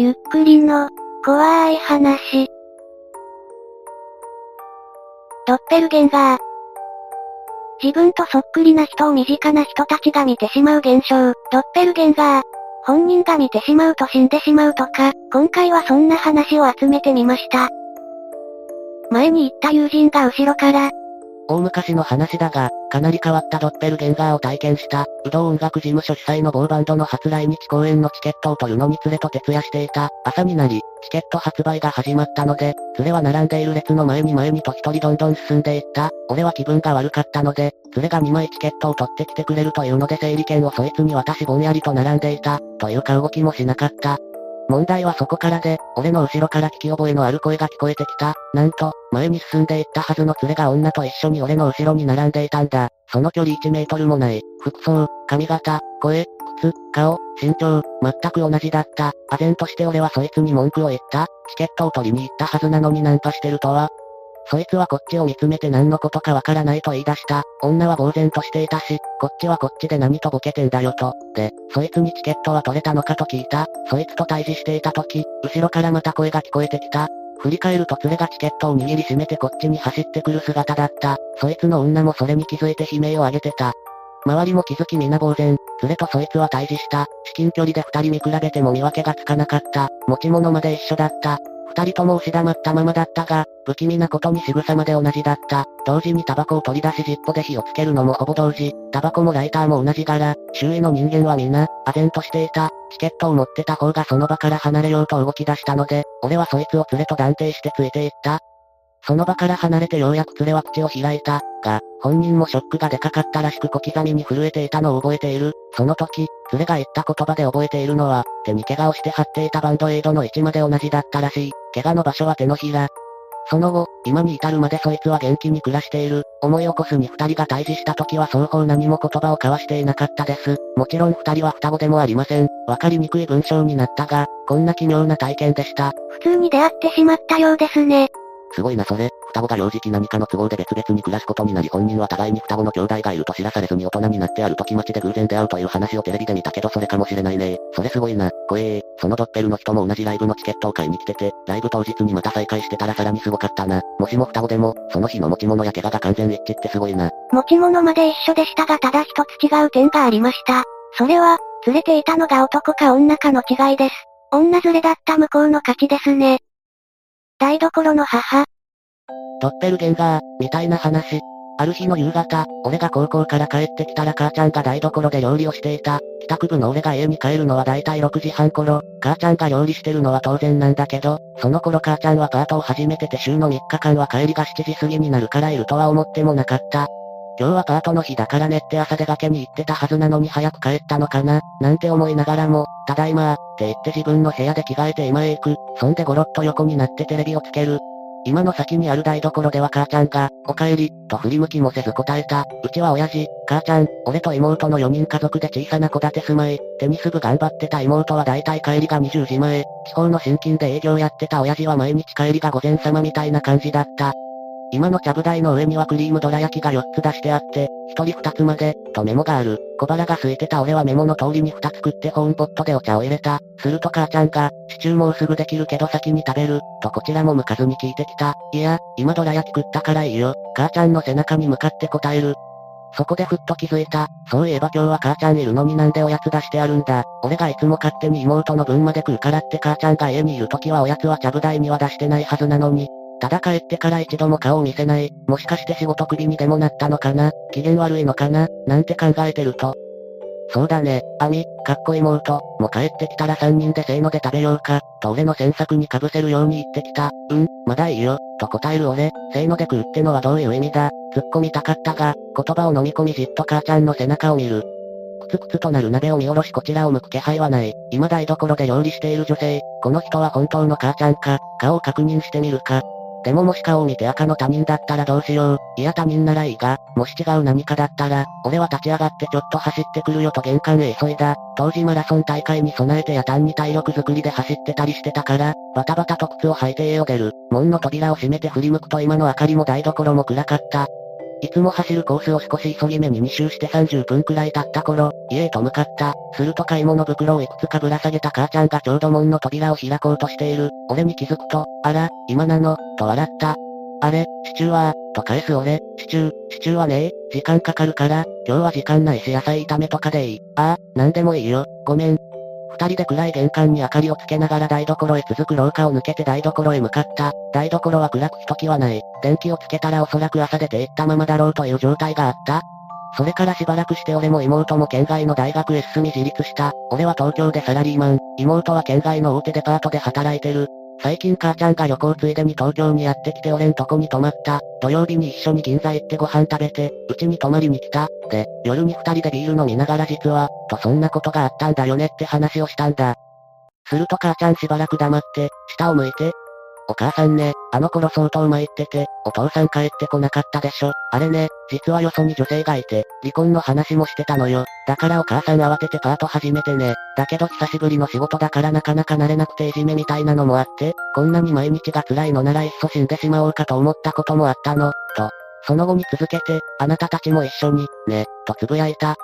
ゆっくりの、怖い話。ドッペルゲンガー。自分とそっくりな人を身近な人たちが見てしまう現象、ドッペルゲンガー。本人が見てしまうと死んでしまうとか、今回はそんな話を集めてみました。前に言った友人が後ろから、大昔の話だが、かなり変わったドッペルゲンガーを体験した、武道音楽事務所主催の某バンドの初来日公演のチケットを取るのに連れと徹夜していた。朝になり、チケット発売が始まったので、連れは並んでいる列の前に前にと一人どんどん進んでいった。俺は気分が悪かったので、連れが2枚チケットを取ってきてくれるというので整理券をそいつに渡しぼんやりと並んでいた、というか動きもしなかった。問題はそこからで、俺の後ろから聞き覚えのある声が聞こえてきた。なんと、前に進んでいったはずの連れが女と一緒に俺の後ろに並んでいたんだ。その距離1メートルもない。服装、髪型、声、靴、顔、身長、全く同じだった。唖然として俺はそいつに文句を言った。チケットを取りに行ったはずなのにナンパしてるとは。そいつはこっちを見つめて何のことかわからないと言い出した。女は呆然としていたし、こっちはこっちで何とボケてんだよと。で、そいつにチケットは取れたのかと聞いた。そいつと対峙していた時、後ろからまた声が聞こえてきた。振り返ると連れがチケットを握りしめてこっちに走ってくる姿だった。そいつの女もそれに気づいて悲鳴を上げてた。周りも気づき皆呆然。連れとそいつは対峙した。至近距離で二人見比べても見分けがつかなかった。持ち物まで一緒だった。二人とも押し黙ったままだったが、不気味なことに仕草まで同じだった。同時にタバコを取り出し尻尾で火をつけるのもほぼ同時。タバコもライターも同じ柄。周囲の人間はみんな、唖然としていた。チケットを持ってた方がその場から離れようと動き出したので、俺はそいつを連れと断定してついていった。その場から離れてようやく連れは口を開いた。が、本人もショックがでかかったらしく小刻みに震えていたのを覚えている。その時、連れが言った言葉で覚えているのは、手に怪我をして貼っていたバンドエイドの位置まで同じだったらしい。怪我の場所は手のひら。その後、今に至るまでそいつは元気に暮らしている。思い起こすに二人が対峙した時は双方何も言葉を交わしていなかったです。もちろん二人は双子でもありません。わかりにくい文章になったが、こんな奇妙な体験でした。普通に出会ってしまったようですね。すごいなそれ、双子が幼児期何かの都合で別々に暮らすことになり本人は互いに双子の兄弟がいると知らされずに大人になってある時町で偶然出会うという話をテレビで見たけどそれかもしれないねそれすごいな、怖えー。そのドッペルの人も同じライブのチケットを買いに来てて、ライブ当日にまた再会してたらさらにすごかったな。もしも双子でも、その日の持ち物や怪我が完全一致ってすごいな。持ち物まで一緒でしたがただ一つ違う点がありました。それは、連れていたのが男か女かの違いです。女連れだった向こうの勝ちですね。台所の母、ドッペルゲンガー、みたいな話。ある日の夕方、俺が高校から帰ってきたら母ちゃんが台所で料理をしていた。帰宅部の俺が家に帰るのは大体6時半頃、母ちゃんが料理してるのは当然なんだけど、その頃母ちゃんはパートを始めてて週の3日間は帰りが7時過ぎになるからいるとは思ってもなかった。今日はパートの日だからねって朝出かけに行ってたはずなのに早く帰ったのかな、なんて思いながらも、ただいまー、って言って自分の部屋で着替えて今へ行く。そんでゴロッと横になってテレビをつける。今の先にある台所では母ちゃんが、お帰り、と振り向きもせず答えた。うちは親父、母ちゃん、俺と妹の4人家族で小さな戸建て住まい。テニス部頑張ってた妹は大体帰りが20時前。地方の新勤で営業やってた親父は毎日帰りが午前様みたいな感じだった。今のちゃぶ台の上にはクリームどら焼きが4つ出してあって、1人2つまで、とメモがある。小腹が空いてた俺はメモの通りに2つ食ってホームポットでお茶を入れた。すると母ちゃんが、シチューもうすぐできるけど先に食べる、とこちらも向かずに聞いてきた。いや、今どら焼き食ったからいいよ。母ちゃんの背中に向かって答える。そこでふっと気づいた。そういえば今日は母ちゃんいるのになんでおやつ出してあるんだ。俺がいつも勝手に妹の分まで食うからって母ちゃんが家にいる時はおやつはちゃぶ台には出してないはずなのに、ただ帰ってから一度も顔を見せない。もしかして仕事首にでもなったのかな？機嫌悪いのかな？なんて考えてると。そうだね、アミ、かっこ妹、もう帰ってきたら三人でせーので食べようか、と俺の詮索に被せるように言ってきた。うん、まだいいよ、と答える俺、せーので食うってのはどういう意味だ？突っ込みたかったが、言葉を飲み込みじっと母ちゃんの背中を見る。くつくつとなる鍋を見下ろしこちらを向く気配はない。今台所で料理している女性。この人は本当の母ちゃんか、顔を確認してみるか？でももし顔を見て赤の他人だったらどうしよう。いや他人ならいいが、もし違う何かだったら、俺は立ち上がってちょっと走ってくるよと玄関へ急いだ。当時マラソン大会に備えて夜間に体力づくりで走ってたりしてたから、バタバタと靴を履いて家を出る。門の扉を閉めて振り向くと今の明かりも台所も暗かった。いつも走るコースを少し急ぎ目に2周して30分くらい経った頃、家へと向かった。すると買い物袋をいくつかぶら下げた母ちゃんがちょうど門の扉を開こうとしている。俺に気づくと、あら、今なの、と笑った。あれ、シチューは、と返す俺、シチュー、シチューはねえ、時間かかるから、今日は時間ないし野菜炒めとかでいい。ああ、なんでもいいよ、ごめん。二人で暗い玄関に明かりをつけながら台所へ続く廊下を抜けて台所へ向かった。台所は暗くひときはない。電気をつけたらおそらく朝出て行ったままだろうという状態があった。それからしばらくして俺も妹も県外の大学へ進み自立した。俺は東京でサラリーマン、妹は県外の大手デパートで働いてる。最近母ちゃんが旅行ついでに東京にやってきて俺んとこに泊まった。土曜日に一緒に銀座行ってご飯食べて、うちに泊まりに来た。で、夜に二人でビール飲みながら実は、とそんなことがあったんだよねって話をしたんだ。すると母ちゃんしばらく黙って、下を向いて、お母さんね、あの頃相当参ってて、お父さん帰ってこなかったでしょ。あれね、実はよそに女性がいて、離婚の話もしてたのよ。だからお母さん慌ててパート始めてね。だけど久しぶりの仕事だからなかなか慣れなくていじめみたいなのもあって、こんなに毎日が辛いのならいっそ死んでしまおうかと思ったこともあったの、と。その後に続けて、あなたたちも一緒に、ね、とつぶやいた。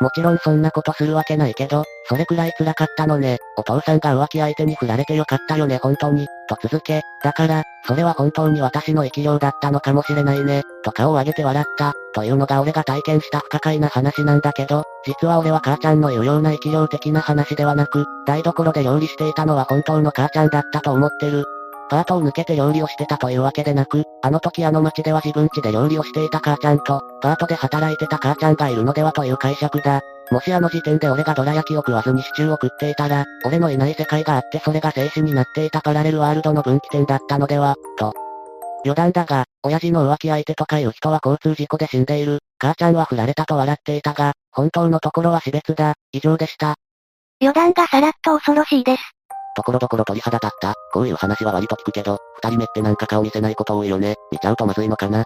もちろんそんなことするわけないけど、それくらい辛かったのね。お父さんが浮気相手に振られてよかったよね本当に。と続け、だから、それは本当に私の生き量だったのかもしれないね。と顔を上げて笑った。というのが俺が体験した不可解な話なんだけど、実は俺は母ちゃんの言うような生き量的な話ではなく、台所で料理していたのは本当の母ちゃんだったと思ってる。パートを抜けて料理をしてたというわけでなく、あの時あの町では自分家で料理をしていた母ちゃんと、パートで働いてた母ちゃんがいるのではという解釈だ。もしあの時点で俺がドラ焼きを食わずにシチューを食っていたら、俺のいない世界があってそれが静止になっていたパラレルワールドの分岐点だったのでは、と。余談だが、親父の浮気相手とかいう人は交通事故で死んでいる。母ちゃんは振られたと笑っていたが、本当のところは死別だ。以上でした。余談がさらっと恐ろしいです。ところどころ鳥肌立った。こういう話は割と聞くけど、二人目ってなんか顔見せないこと多いよね。見ちゃうとまずいのかな。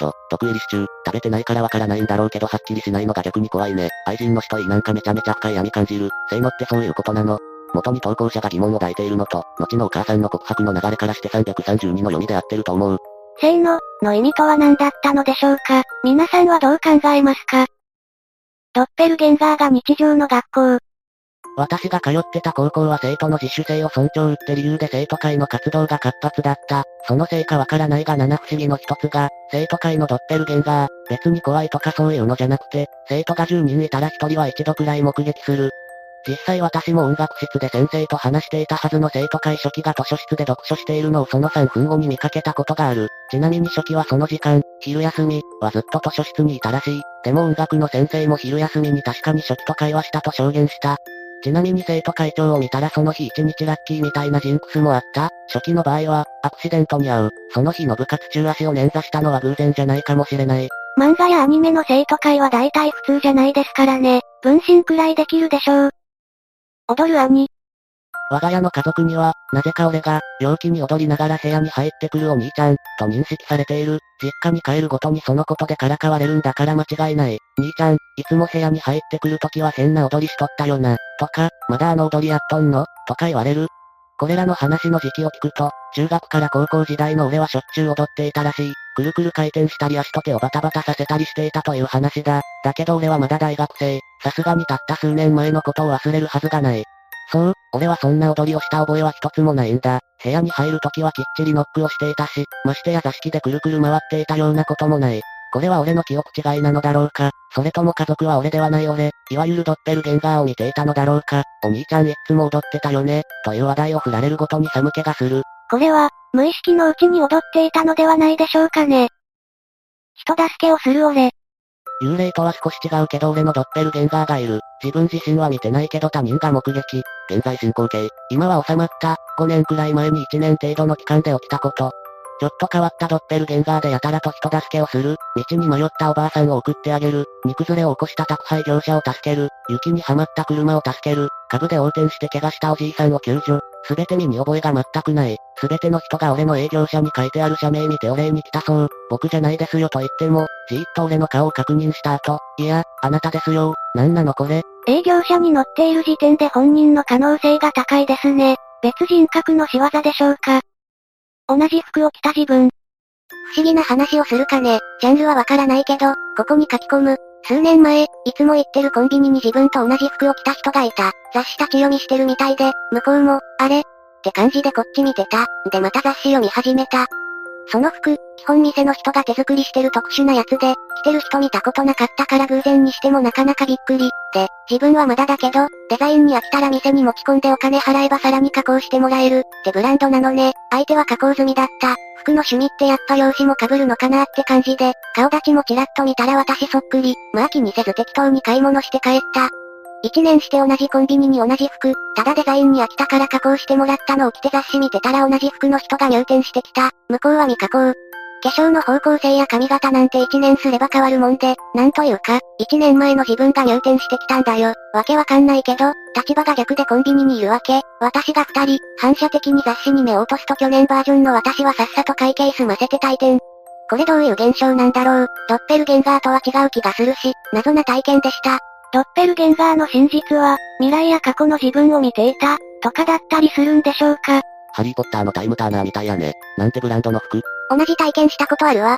と、毒入りシチュー、食べてないからわからないんだろうけどはっきりしないのが逆に怖いね。愛人の人いなんかめちゃめちゃ深い闇感じる。性能ってそういうことなの。元に投稿者が疑問を抱いているのと、後のお母さんの告白の流れからして332の読みで合ってると思う。性能、の意味とは何だったのでしょうか？皆さんはどう考えますか？ドッペルゲンガーが日常の学校、私が通ってた高校は生徒の自主性を尊重って理由で生徒会の活動が活発だった。そのせいかわからないが七不思議の一つが、生徒会のドッペルゲンガー、別に怖いとかそういうのじゃなくて、生徒が10人いたら1人は一度くらい目撃する。実際私も音楽室で先生と話していたはずの生徒会初期が図書室で読書しているのをその3分後に見かけたことがある。ちなみに初期はその時間、昼休み、はずっと図書室にいたらしい。でも音楽の先生も昼休みに確かに初期と会話したと証言した。ちなみに生徒会長を見たらその日一日ラッキーみたいなジンクスもあった。初期の場合は、アクシデントに遭う。その日の部活中足を捻挫したのは偶然じゃないかもしれない。漫画やアニメの生徒会は大体普通じゃないですからね。分身くらいできるでしょう。踊る兄。我が家の家族には、なぜか俺が、陽気に踊りながら部屋に入ってくるお兄ちゃん、と認識されている。実家に帰るごとにそのことでからかわれるんだから間違いない。兄ちゃん、いつも部屋に入ってくるときは変な踊りしとったよな。とか、まだあの踊りやっとんの？とか言われる。これらの話の時期を聞くと、中学から高校時代の俺はしょっちゅう踊っていたらしい。くるくる回転したり足と手をバタバタさせたりしていたという話だ。だけど俺はまだ大学生。さすがにたった数年前のことを忘れるはずがない。そう、俺はそんな踊りをした覚えは一つもないんだ。部屋に入るときはきっちりノックをしていたし、ましてや座敷でくるくる回っていたようなこともない。これは俺の記憶違いなのだろうか。それとも家族は俺ではない俺、いわゆるドッペルゲンガーを見ていたのだろうか。お兄ちゃんいつも踊ってたよね、という話題を振られるごとに寒気がする。これは、無意識のうちに踊っていたのではないでしょうかね。人助けをする俺、幽霊とは少し違うけど俺のドッペルゲンガーがいる。自分自身は見てないけど他人が目撃。現在進行形。今は収まった。5年くらい前に1年程度の期間で起きたこと。ちょっと変わったドッペルゲンガーでやたらと人助けをする、道に迷ったおばあさんを送ってあげる、荷崩れを起こした宅配業者を助ける、雪にはまった車を助ける、株で横転して怪我したおじいさんを救助、すべて身に覚えが全くない。すべての人が俺の営業者に書いてある社名見てお礼に来たそう。僕じゃないですよと言っても、じーっと俺の顔を確認した後、いや、あなたですよ。なんなのこれ。営業者に乗っている時点で本人の可能性が高いですね。別人格の仕業でしょうか。同じ服を着た自分。不思議な話をするかね。ジャンルはわからないけど、ここに書き込む。数年前、いつも行ってるコンビニに自分と同じ服を着た人がいた。雑誌立ち読みしてるみたいで、向こうも、あれ？って感じでこっち見てた。でまた雑誌読み始めた。その服、基本店の人が手作りしてる特殊なやつで、着てる人見たことなかったから偶然にしてもなかなかびっくり。で、自分はまだだけど、デザインに飽きたら店に持ち込んでお金払えばさらに加工してもらえる、ってブランドなのね。相手は加工済みだった。服の趣味ってやっぱ容姿も被るのかなって感じで、顔立ちもちらっと見たら私そっくり。まあ気にせず適当に買い物して帰った。一年して同じコンビニに同じ服、ただデザインに飽きたから加工してもらったのを着て雑誌見てたら同じ服の人が入店してきた。向こうは未加工。化粧の方向性や髪型なんて一年すれば変わるもんで、なんというか、一年前の自分が入店してきたんだよ。わけわかんないけど、立場が逆でコンビニにいるわけ。私が二人、反射的に雑誌に目を落とすと去年バージョンの私はさっさと会計済ませて退店。これどういう現象なんだろう。ドッペルゲンガーとは違う気がするし、謎な体験でした。ドッペルゲンガーの真実は、未来や過去の自分を見ていた、とかだったりするんでしょうか。ハリーポッターのタイムターナーみたいやね。なんてブランドの服同じ体験したことあるわ。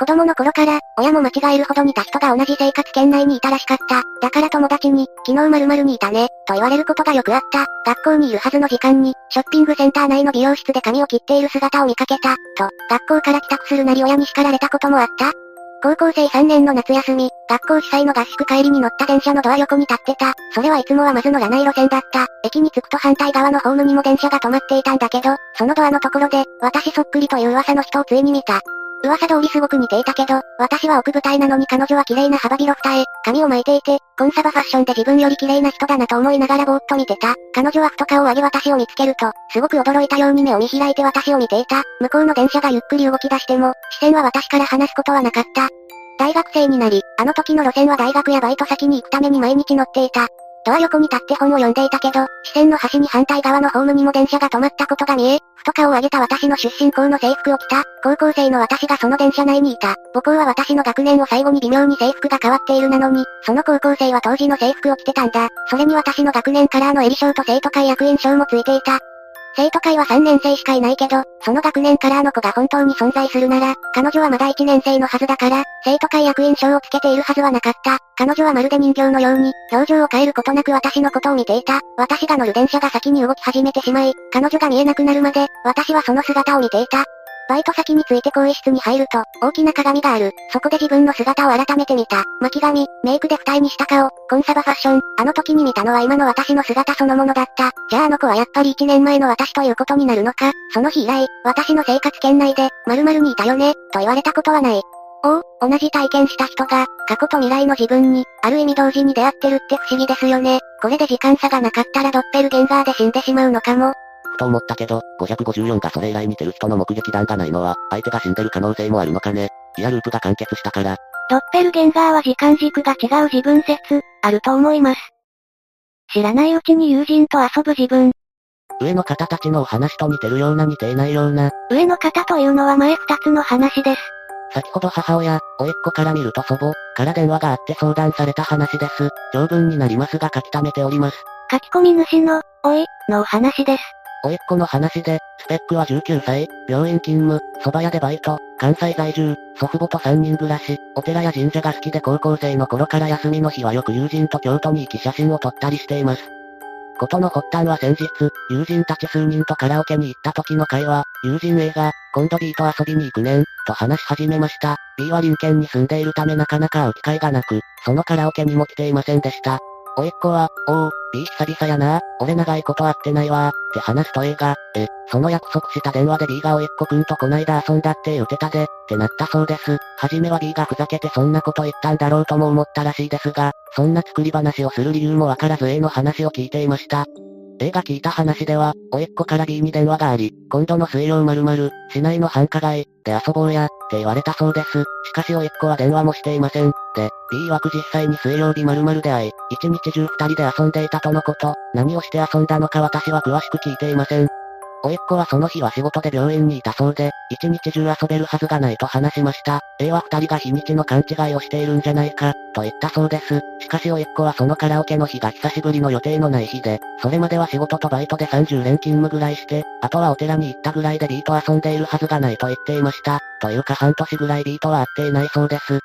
子供の頃から、親も間違えるほど似た人が同じ生活圏内にいたらしかった。だから友達に、昨日〇〇にいたね、と言われることがよくあった。学校にいるはずの時間に、ショッピングセンター内の美容室で髪を切っている姿を見かけた、と、学校から帰宅するなり親に叱られたこともあった。高校生3年の夏休み、学校主催の合宿帰りに乗った電車のドア横に立ってた。それはいつもはまず乗らない路線だった。駅に着くと反対側のホームにも電車が止まっていたんだけど、そのドアのところで、私そっくりという噂の人をついに見た。噂通りすごく似ていたけど、私は奥舞台なのに彼女は綺麗な幅広二重、髪を巻いていて、コンサバファッションで自分より綺麗な人だなと思いながらぼーっと見てた。彼女はふと顔を上げ私を見つけると、すごく驚いたように目を見開いて私を見ていた。向こうの電車がゆっくり動き出しても、視線は私から離すことはなかった。大学生になり、あの時の路線は大学やバイト先に行くために毎日乗っていた。ドア横に立って本を読んでいたけど、視線の端に反対側のホームにも電車が止まったことが見え、ふと顔を上げた私の出身校の制服を着た、高校生の私がその電車内にいた。母校は私の学年を最後に微妙に制服が変わっているなのに、その高校生は当時の制服を着てたんだ。それに私の学年カラーの襟章と生徒会役員章もついていた。生徒会は3年生しかいないけど、その学年からあの子が本当に存在するなら、彼女はまだ1年生のはずだから、生徒会役員証をつけているはずはなかった。彼女はまるで人形のように、表情を変えることなく私のことを見ていた。私が乗る電車が先に動き始めてしまい、彼女が見えなくなるまで、私はその姿を見ていた。バイト先について更衣室に入ると、大きな鏡がある。そこで自分の姿を改めて見た。巻き髪、メイクで二重にした顔、コンサバファッション。あの時に見たのは今の私の姿そのものだった。じゃああの子はやっぱり一年前の私ということになるのか？その日以来、私の生活圏内で、〇〇にいたよね、と言われたことはない。おお、同じ体験した人が、過去と未来の自分に、ある意味同時に出会ってるって不思議ですよね。これで時間差がなかったらドッペルゲンガーで死んでしまうのかも。と思ったけど、554がそれ以来似てる人の目撃談がないのは、相手が死んでる可能性もあるのかね。イヤループが完結したから。ドッペルゲンガーは時間軸が違う自分説、あると思います。知らないうちに友人と遊ぶ自分。上の方たちのお話と似てるような似ていないような。上の方というのは前二つの話です。先ほど母親、甥っ子から見ると祖母、から電話があって相談された話です。長文になりますが書き溜めております。書き込み主の、おい、のお話です。甥っ子の話で、スペックは19歳、病院勤務、蕎麦屋でバイト、関西在住、祖父母と3人暮らし、お寺や神社が好きで高校生の頃から休みの日はよく友人と京都に行き写真を撮ったりしています。ことの発端は先日、友人たち数人とカラオケに行った時の会話、友人 A が、今度 B と遊びに行くねん、と話し始めました。B は隣県に住んでいるためなかなか会う機会がなく、そのカラオケにも来ていませんでした。甥っ子は、おう、B 久々やな俺長いこと会ってないわって話すと A が、え、その約束した電話で B が甥っ子くんとこないだ遊んだって言うてたで、ってなったそうです。はじめは B がふざけてそんなこと言ったんだろうとも思ったらしいですが、そんな作り話をする理由もわからず A の話を聞いていました。A が聞いた話では、おいっ子から B に電話があり、今度の水曜〇〇、市内の繁華街、で遊ぼうや、って言われたそうです。しかしおいっ子は電話もしていません。で、B 曰く実際に水曜日〇〇で会い、一日中二人で遊んでいたとのこと、何をして遊んだのか私は詳しく聞いていません。おいっ子はその日は仕事で病院にいたそうで、一日中遊べるはずがないと話しました。A は二人が日にちの勘違いをしているんじゃないか、と言ったそうです。しかしおいっ子はそのカラオケの日が久しぶりの予定のない日で、それまでは仕事とバイトで30連勤務ぐらいして、あとはお寺に行ったぐらいで B と遊んでいるはずがないと言っていました。というか半年ぐらい B とは会っていないそうです。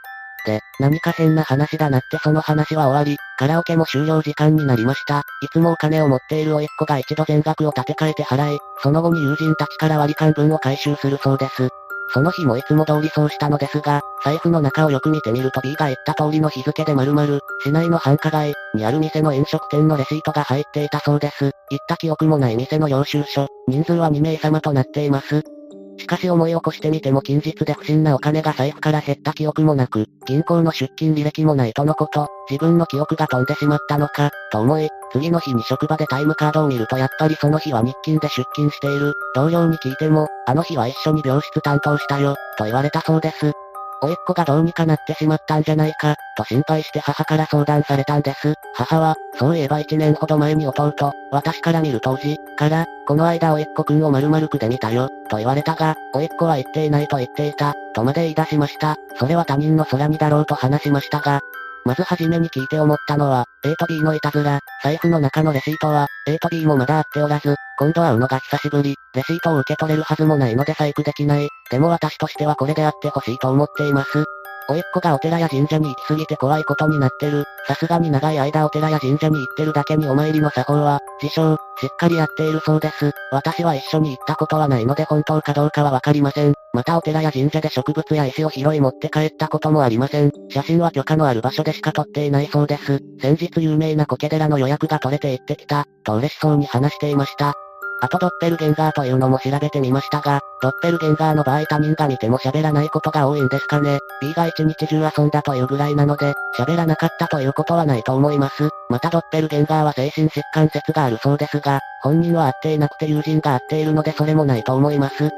で、何か変な話だなってその話は終わり、カラオケも終了時間になりました。いつもお金を持っている甥っ子が一度全額を立て替えて払い、その後に友人たちから割り勘分を回収するそうです。その日もいつも通りそうしたのですが、財布の中をよく見てみると B が言った通りの日付で〇〇、市内の繁華街にある店の飲食店のレシートが入っていたそうです。行った記憶もない店の領収書、人数は2名様となっています。しかし思い起こしてみても近日で不審なお金が財布から減った記憶もなく、銀行の出金履歴もないとのこと、自分の記憶が飛んでしまったのか、と思い、次の日に職場でタイムカードを見るとやっぱりその日は日勤で出勤している。同僚に聞いても、あの日は一緒に病室担当したよ、と言われたそうです。おいっ子がどうにかなってしまったんじゃないか、と心配して母から相談されたんです。母は、そういえば一年ほど前に弟、私から見る当時、から、この間おいっ子くんを〇〇区で見たよ、と言われたが、おいっ子は言っていないと言っていた、とまで言い出しました。それは他人の空にだろうと話しましたが、まずはじめに聞いて思ったのは、A と B のいたずら、財布の中のレシートは、A と B もまだ会っておらず、今度会うのが久しぶり、レシートを受け取れるはずもないので細工できない。でも私としてはこれであってほしいと思っています。おいっ子がお寺や神社に行き過ぎて怖いことになってる。さすがに長い間お寺や神社に行ってるだけにお参りの作法は、自称、しっかりやっているそうです。私は一緒に行ったことはないので本当かどうかはわかりません。またお寺や神社で植物や石を拾い持って帰ったこともありません。写真は許可のある場所でしか撮っていないそうです。先日有名な苔寺の予約が取れて行ってきた、と嬉しそうに話していました。あとドッペルゲンガーというのも調べてみましたが、ドッペルゲンガーの場合他人が見ても喋らないことが多いんですかね。B が一日中遊んだというぐらいなので、喋らなかったということはないと思います。またドッペルゲンガーは精神疾患説があるそうですが、本人は会っていなくて友人が会っているのでそれもないと思います。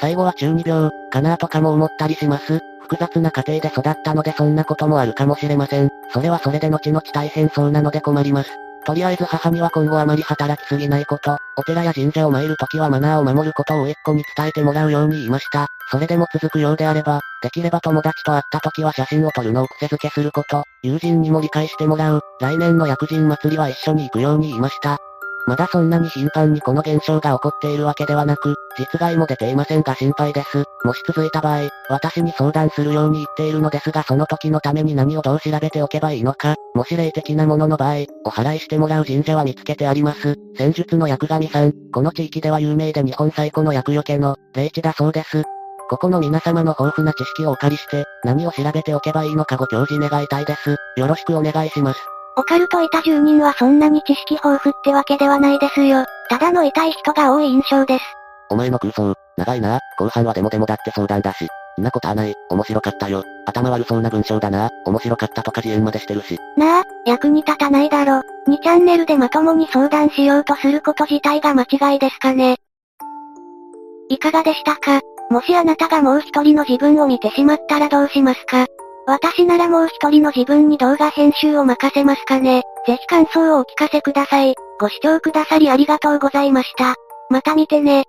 最後は中二病、かなとかも思ったりします。複雑な家庭で育ったのでそんなこともあるかもしれません。それはそれで後々大変そうなので困ります。とりあえず母には今後あまり働きすぎないこと、お寺や神社を参るときはマナーを守ることを甥っ子に伝えてもらうように言いました。それでも続くようであれば、できれば友達と会った時は写真を撮るのを癖づけすること、友人にも理解してもらう、来年の薬人祭りは一緒に行くように言いました。まだそんなに頻繁にこの現象が起こっているわけではなく、実害も出ていませんが心配です。もし続いた場合、私に相談するように言っているのですがその時のために何をどう調べておけばいいのか、もし霊的なものの場合、お祓いしてもらう神社は見つけてあります。戦術の薬神さん、この地域では有名で日本最古の薬除けの、霊地だそうです。ここの皆様の豊富な知識をお借りして、何を調べておけばいいのかご教示願いたいです。よろしくお願いします。オカルトいた住人はそんなに知識豊富ってわけではないですよ。ただの痛い人が多い印象です。お前の空想、長いな。後半はデモデモだって相談だし。んなことはない。面白かったよ。頭悪そうな文章だな。面白かったとか自演までしてるし。なあ、役に立たないだろ。2チャンネルでまともに相談しようとすること自体が間違いですかね。いかがでしたか？もしあなたがもう一人の自分を見てしまったらどうしますか？私ならもう一人の自分に動画編集を任せますかね。ぜひ感想をお聞かせください。ご視聴くださりありがとうございました。また見てね。